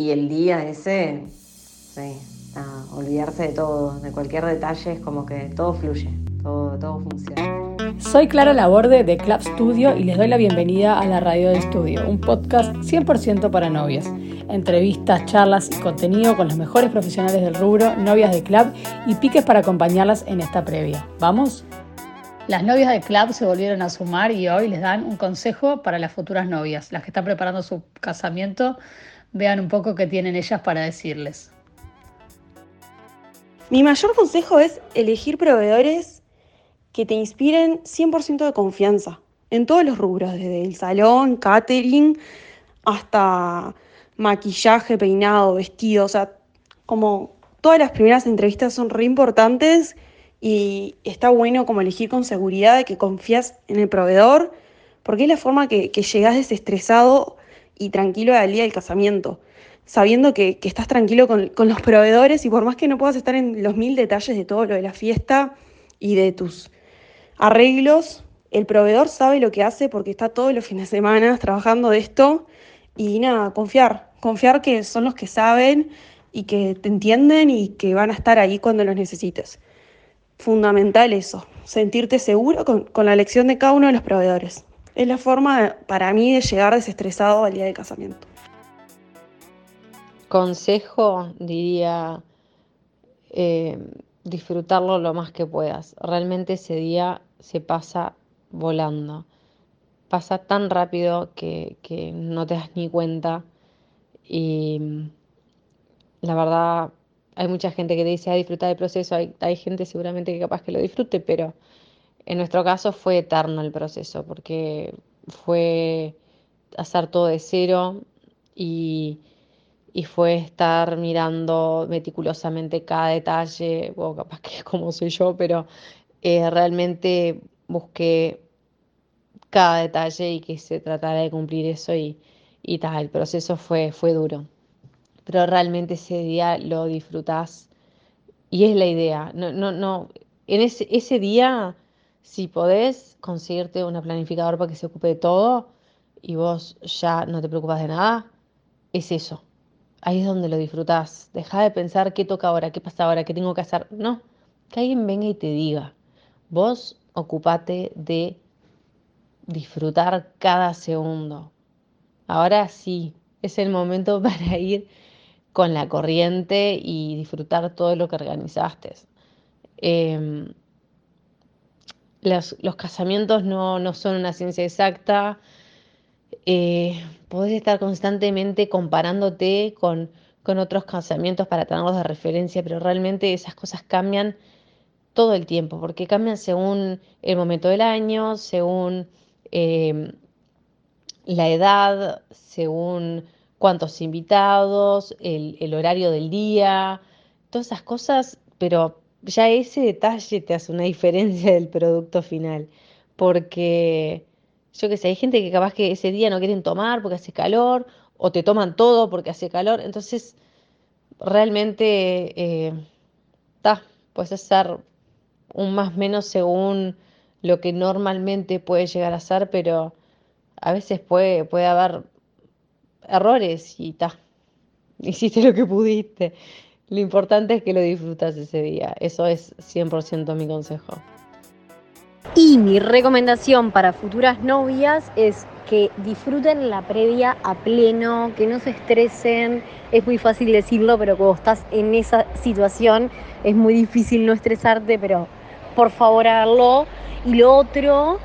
y el día ese, sí, olvidarse de todo, de cualquier detalle, es como que todo fluye, todo, todo funciona. Soy Clara Laborde de Club Studio y les doy la bienvenida a la Radio de Estudio, un podcast 100% para novias. Entrevistas, charlas y contenido con los mejores profesionales del rubro, novias de club y piques para acompañarlas en esta previa. ¿Vamos? Las novias de club se volvieron a sumar y hoy les dan un consejo para las futuras novias. Las que están preparando su casamiento, vean un poco qué tienen ellas para decirles. Mi mayor consejo es elegir proveedores que te inspiren 100% de confianza en todos los rubros, desde el salón, catering, hasta maquillaje, peinado, vestido, o sea, como todas las primeras entrevistas son re importantes y está bueno como elegir con seguridad de que confías en el proveedor, porque es la forma que, que llegas desestresado y tranquilo al día del casamiento, sabiendo que, estás tranquilo con, con, los proveedores y por más que no puedas estar en los mil detalles de todo lo de la fiesta y de tus arreglos, el proveedor sabe lo que hace porque está todos los fines de semana trabajando de esto y nada, confiar, confiar que son los que saben y que te entienden y que van a estar ahí cuando los necesites fundamental eso, sentirte seguro con, la elección de cada uno de los proveedores. Es la forma para mí de llegar desestresado al día de casamiento. Consejo, diría, eh, disfrutarlo lo más que puedas. Realmente ese día se pasa volando. Pasa tan rápido que, que no te das ni cuenta. Y la verdad, hay mucha gente que te dice, a disfrutar del proceso, hay, hay gente seguramente que capaz que lo disfrute, pero en nuestro caso fue eterno el proceso, porque fue hacer todo de cero y, fue estar mirando meticulosamente cada detalle, o capaz que como soy yo, pero eh, realmente busqué cada detalle y que se tratara de cumplir eso y, y tal, el proceso fue, fue duro pero realmente ese día lo disfrutás y es la idea. No, no, no. En ese, ese día, si podés conseguirte una planificador para que se ocupe de todo y vos ya no te preocupas de nada, es eso. Ahí es donde lo disfrutás. Deja de pensar qué toca ahora, qué pasa ahora, qué tengo que hacer. No, que alguien venga y te diga. Vos ocupate de disfrutar cada segundo. Ahora sí, es el momento para ir con la corriente y disfrutar todo lo que organizaste. Em, los, casamientos no, son una ciencia exacta. Eh, podés estar constantemente comparándote con, otros casamientos para tenerlos de referencia, pero realmente esas cosas cambian todo el tiempo, porque cambian según el momento del año, según em, la edad, según cuántos invitados, el, horario del día, todas esas cosas, pero ya ese detalle te hace una diferencia del producto final, porque yo qué sé, hay gente que capaz que ese día no quieren tomar porque hace calor, o te toman todo porque hace calor, entonces realmente está, eh, puedes hacer un más menos según lo que normalmente puede llegar a ser, pero a veces puede, puede haber errores y ta, hiciste lo que pudiste. Lo importante es que lo disfrutas ese día. Eso es 100% mi consejo. Y mi recomendación para futuras novias es que disfruten la previa a pleno, que no se estresen. Es muy fácil decirlo, pero cuando estás en esa situación es muy difícil no estresarte, pero por favor háganlo. Y lo otro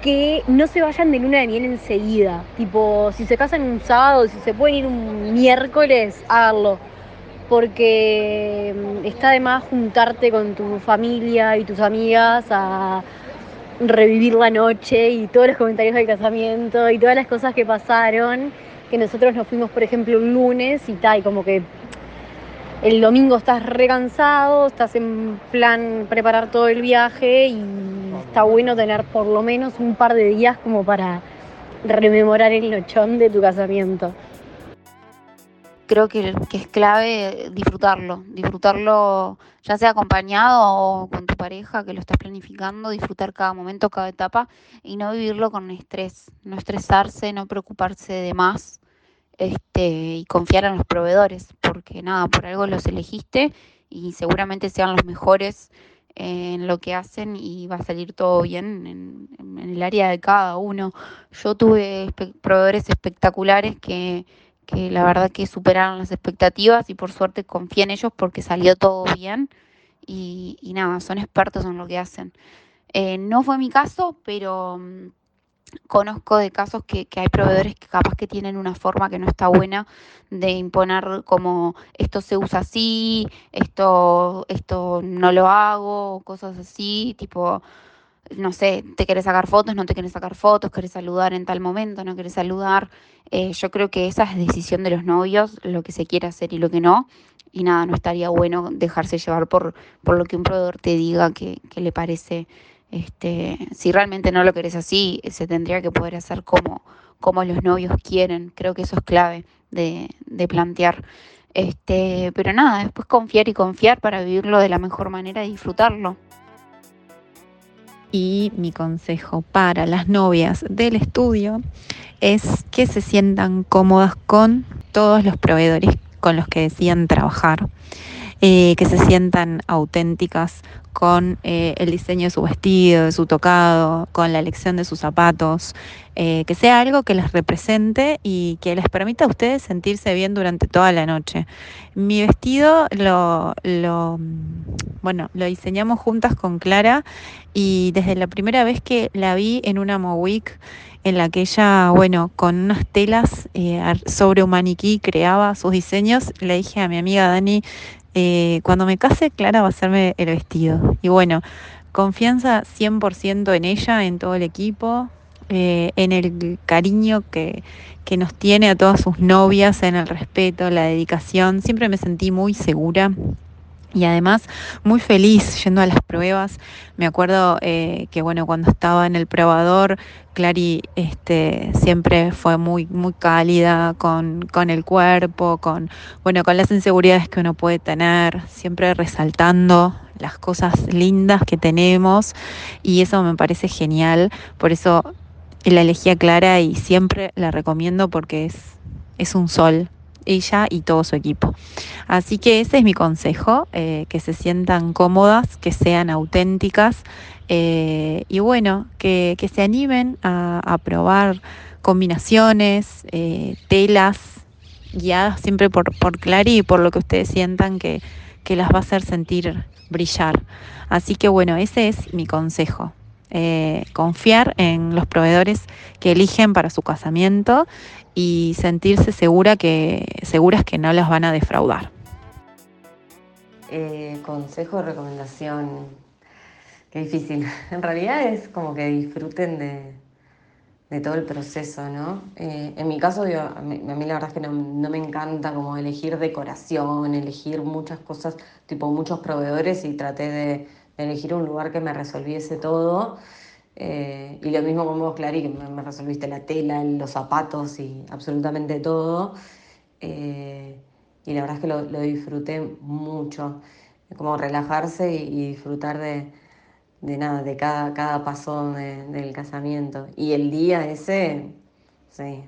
que no se vayan de luna de miel enseguida. Tipo, si se casan un sábado, si se pueden ir un miércoles, háganlo. Porque mm, está de más juntarte con tu familia y tus amigas a revivir la noche y todos los comentarios del casamiento y todas las cosas que pasaron. Que nosotros nos fuimos, por ejemplo, un lunes y tal, como que el domingo estás recansado, estás en plan preparar todo el viaje y está bueno tener por lo menos un par de días como para rememorar el nochón de tu casamiento. Creo que, es clave disfrutarlo, disfrutarlo ya sea acompañado o con tu pareja que lo estás planificando, disfrutar cada momento, cada etapa y no vivirlo con estrés, no estresarse, no preocuparse de más este, y confiar en los proveedores, porque nada, por algo los elegiste y seguramente sean los mejores en lo que hacen y va a salir todo bien en, en el área de cada uno. Yo tuve proveedores espectaculares que, que la verdad que superaron las expectativas y por suerte confié en ellos porque salió todo bien y, y nada, son expertos en lo que hacen. Eh, no fue mi caso, pero mm, conozco de casos que, que, hay proveedores que capaz que tienen una forma que no está buena de imponer como esto se usa así, esto, esto no lo hago, cosas así, tipo, no sé, te querés sacar fotos, no te querés sacar fotos, querés saludar en tal momento, no querés saludar. Eh, yo creo que esa es decisión de los novios, lo que se quiere hacer y lo que no. Y nada, no estaría bueno dejarse llevar por, por lo que un proveedor te diga que, que le parece este, si realmente no lo querés así, se tendría que poder hacer como, como los novios quieren. Creo que eso es clave de, de plantear. Este, pero nada, después confiar y confiar para vivirlo de la mejor manera y disfrutarlo. Y mi consejo para las novias del estudio es que se sientan cómodas con todos los proveedores con los que decidan trabajar. Eh, que se sientan auténticas con eh, el diseño de su vestido, de su tocado, con la elección de sus zapatos, eh, que sea algo que les represente y que les permita a ustedes sentirse bien durante toda la noche. Mi vestido lo, lo, bueno, lo diseñamos juntas con Clara y desde la primera vez que la vi en una Mowick, en la que ella, bueno, con unas telas sobre un maniquí creaba sus diseños, le dije a mi amiga Dani, eh, cuando me case, Clara va a hacerme el vestido. Y bueno, confianza 100% en ella, en todo el equipo, eh, en el cariño que, que nos tiene a todas sus novias, en el respeto, la dedicación. Siempre me sentí muy segura y además muy feliz yendo a las pruebas. Me acuerdo eh, que bueno, cuando estaba en el probador, Clary este, siempre fue muy, muy cálida con, con, el cuerpo, con, bueno, con las inseguridades que uno puede tener, siempre resaltando las cosas lindas que tenemos y eso me parece genial. Por eso la elegí a Clara y siempre la recomiendo porque es, es un sol ella y todo su equipo. Así que ese es mi consejo, eh, que se sientan cómodas, que sean auténticas eh, y bueno, que, se animen a, probar combinaciones, eh, telas, guiadas siempre por, por Clary y por lo que ustedes sientan que, que las va a hacer sentir brillar. Así que bueno, ese es mi consejo. Confiar en los proveedores que eligen para su casamiento y sentirse segura que, seguras que no las van a defraudar. Eh, consejo, recomendación, qué difícil. En realidad es como que disfruten de, todo el proceso, ¿no? Eh, en mi caso, a, mí, la verdad es que no, me encanta como elegir decoración, elegir muchas cosas, tipo muchos proveedores y traté de elegir un lugar que me resolviese todo. Eh, y lo mismo con vos, Clary, que me, resolviste la tela, los zapatos y absolutamente todo. Eh, y la verdad es que lo, disfruté mucho. Como relajarse y, disfrutar de, nada, de cada, cada paso del casamiento. Y el día ese, sí,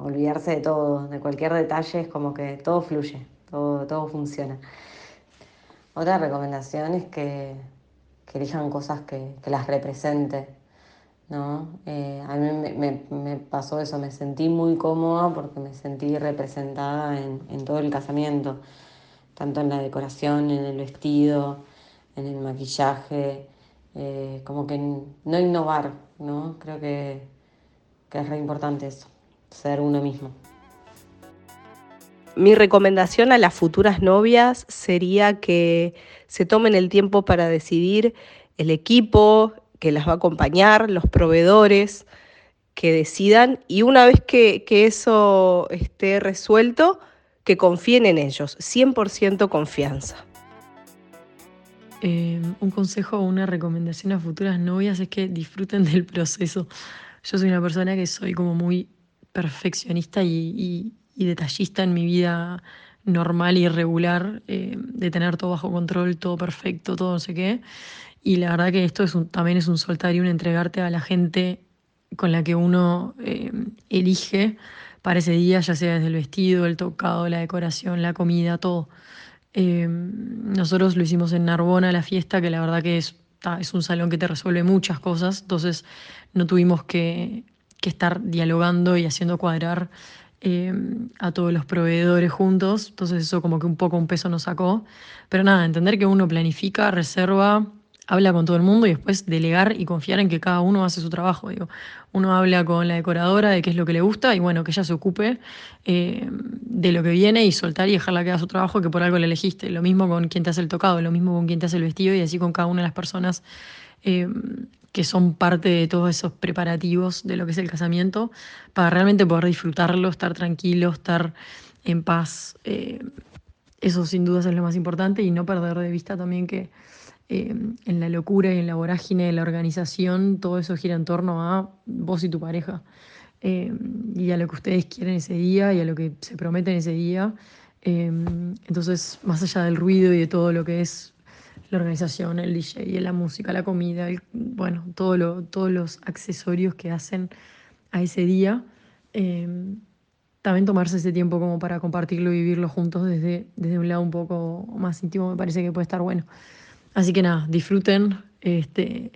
olvidarse de todo, de cualquier detalle, es como que todo fluye, todo, todo funciona. Otra recomendación es que elijan cosas que, las represente. ¿no? Eh, a mí me, pasó eso, me sentí muy cómoda porque me sentí representada en, todo el casamiento, tanto en la decoración, en el vestido, en el maquillaje, eh, como que no innovar, ¿no? Creo que, que es re importante eso, ser uno mismo. Mi recomendación a las futuras novias sería que se tomen el tiempo para decidir el equipo que las va a acompañar, los proveedores que decidan y una vez que, eso esté resuelto, que confíen en ellos, 100% confianza. Eh, un consejo o una recomendación a futuras novias es que disfruten del proceso. Yo soy una persona que soy como muy perfeccionista y detallista en mi vida normal y regular, eh, de tener todo bajo control, todo perfecto, todo no sé qué. Y la verdad que esto es también es un soltar y un entregarte a la gente con la que uno eh, elige para ese día, ya sea desde el vestido, el tocado, la decoración, la comida, todo. Eh, nosotros lo hicimos en Narbona, la fiesta, que la verdad que es, es un salón que te resuelve muchas cosas, entonces no tuvimos que, que estar dialogando y haciendo cuadrar eh, a todos los proveedores juntos, entonces eso como que un poco un peso nos sacó, pero nada, entender que uno planifica, reserva, habla con todo el mundo y después delegar y confiar en que cada uno hace su trabajo. Digo, uno habla con la decoradora de qué es lo que le gusta y bueno, que ella se ocupe eh, de lo que viene y soltar y dejarla que haga su trabajo que por algo le elegiste. Lo mismo con quien te hace el tocado, lo mismo con quien te hace el vestido y así con cada una de las personas eh, que son parte de todos esos preparativos de lo que es el casamiento, para realmente poder disfrutarlo, estar tranquilo, estar en paz. Eh, eso sin dudas es lo más importante y no perder de vista también que eh, en la locura y en la vorágine de la organización todo eso gira en torno a vos y tu pareja eh, y a lo que ustedes quieren ese día y a lo que se prometen ese día. entonces, más allá del ruido y de todo lo que es la organización, el DJ, la música, la comida, bueno, todo todos los accesorios que hacen a ese día. Em, también tomarse ese tiempo como para compartirlo y vivirlo juntos desde, desde un lado un poco más íntimo me parece que puede estar bueno. Así que nada, disfruten, este,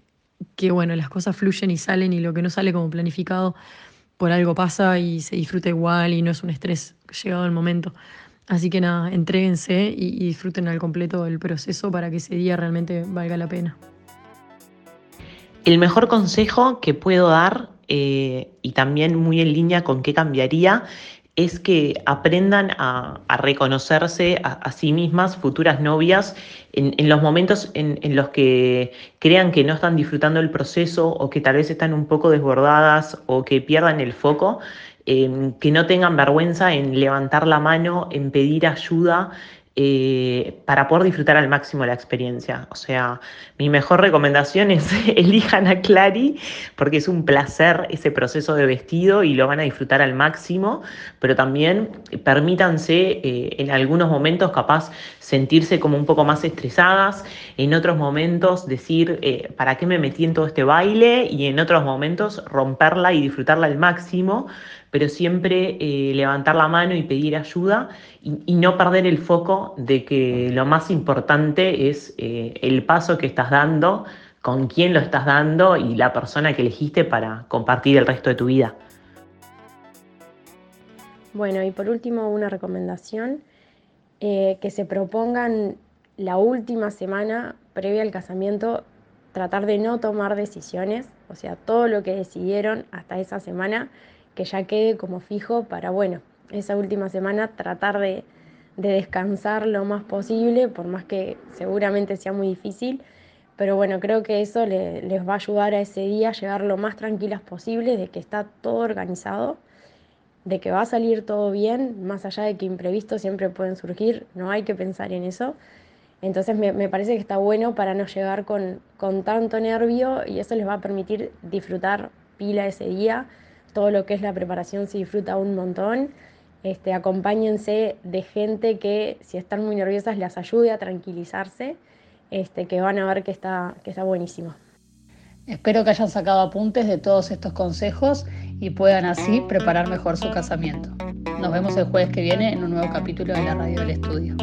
que bueno, las cosas fluyen y salen y lo que no sale como planificado por algo pasa y se disfruta igual y no es un estrés llegado el momento. Así que nada, entréguense y, disfruten al completo el proceso para que ese día realmente valga la pena. El mejor consejo que puedo dar, eh, y también muy en línea con qué cambiaría, es que aprendan a, reconocerse a, sí mismas, futuras novias, en, los momentos en, los que crean que no están disfrutando el proceso o que tal vez están un poco desbordadas o que pierdan el foco Em, que no tengan vergüenza en levantar la mano, en pedir ayuda, eh, para poder disfrutar al máximo la experiencia. O sea, mi mejor recomendación es elijan a Clary porque es un placer ese proceso de vestido y lo van a disfrutar al máximo, pero también permítanse eh, en algunos momentos capaz sentirse como un poco más estresadas, en otros momentos decir, eh, ¿para qué me metí en todo este baile? Y en otros momentos romperla y disfrutarla al máximo pero siempre eh, levantar la mano y pedir ayuda y, no perder el foco de que lo más importante es eh, el paso que estás dando, con quién lo estás dando y la persona que elegiste para compartir el resto de tu vida. Bueno, y por último una recomendación, eh, que se propongan la última semana previa al casamiento tratar de no tomar decisiones, o sea, todo lo que decidieron hasta esa semana que ya quede como fijo para, bueno, esa última semana tratar de, descansar lo más posible, por más que seguramente sea muy difícil, pero bueno, creo que eso les va a ayudar a ese día a llegar lo más tranquilas posible, de que está todo organizado, de que va a salir todo bien, más allá de que imprevistos siempre pueden surgir, no hay que pensar en eso. Entonces me, parece que está bueno para no llegar con, con tanto nervio y eso les va a permitir disfrutar pila ese día todo lo que es la preparación se disfruta un montón. Este, acompáñense de gente que si están muy nerviosas les ayude a tranquilizarse, este, que van a ver que está, que está buenísimo. Espero que hayan sacado apuntes de todos estos consejos y puedan así preparar mejor su casamiento. Nos vemos el jueves que viene en un nuevo capítulo de la Radio del Estudio.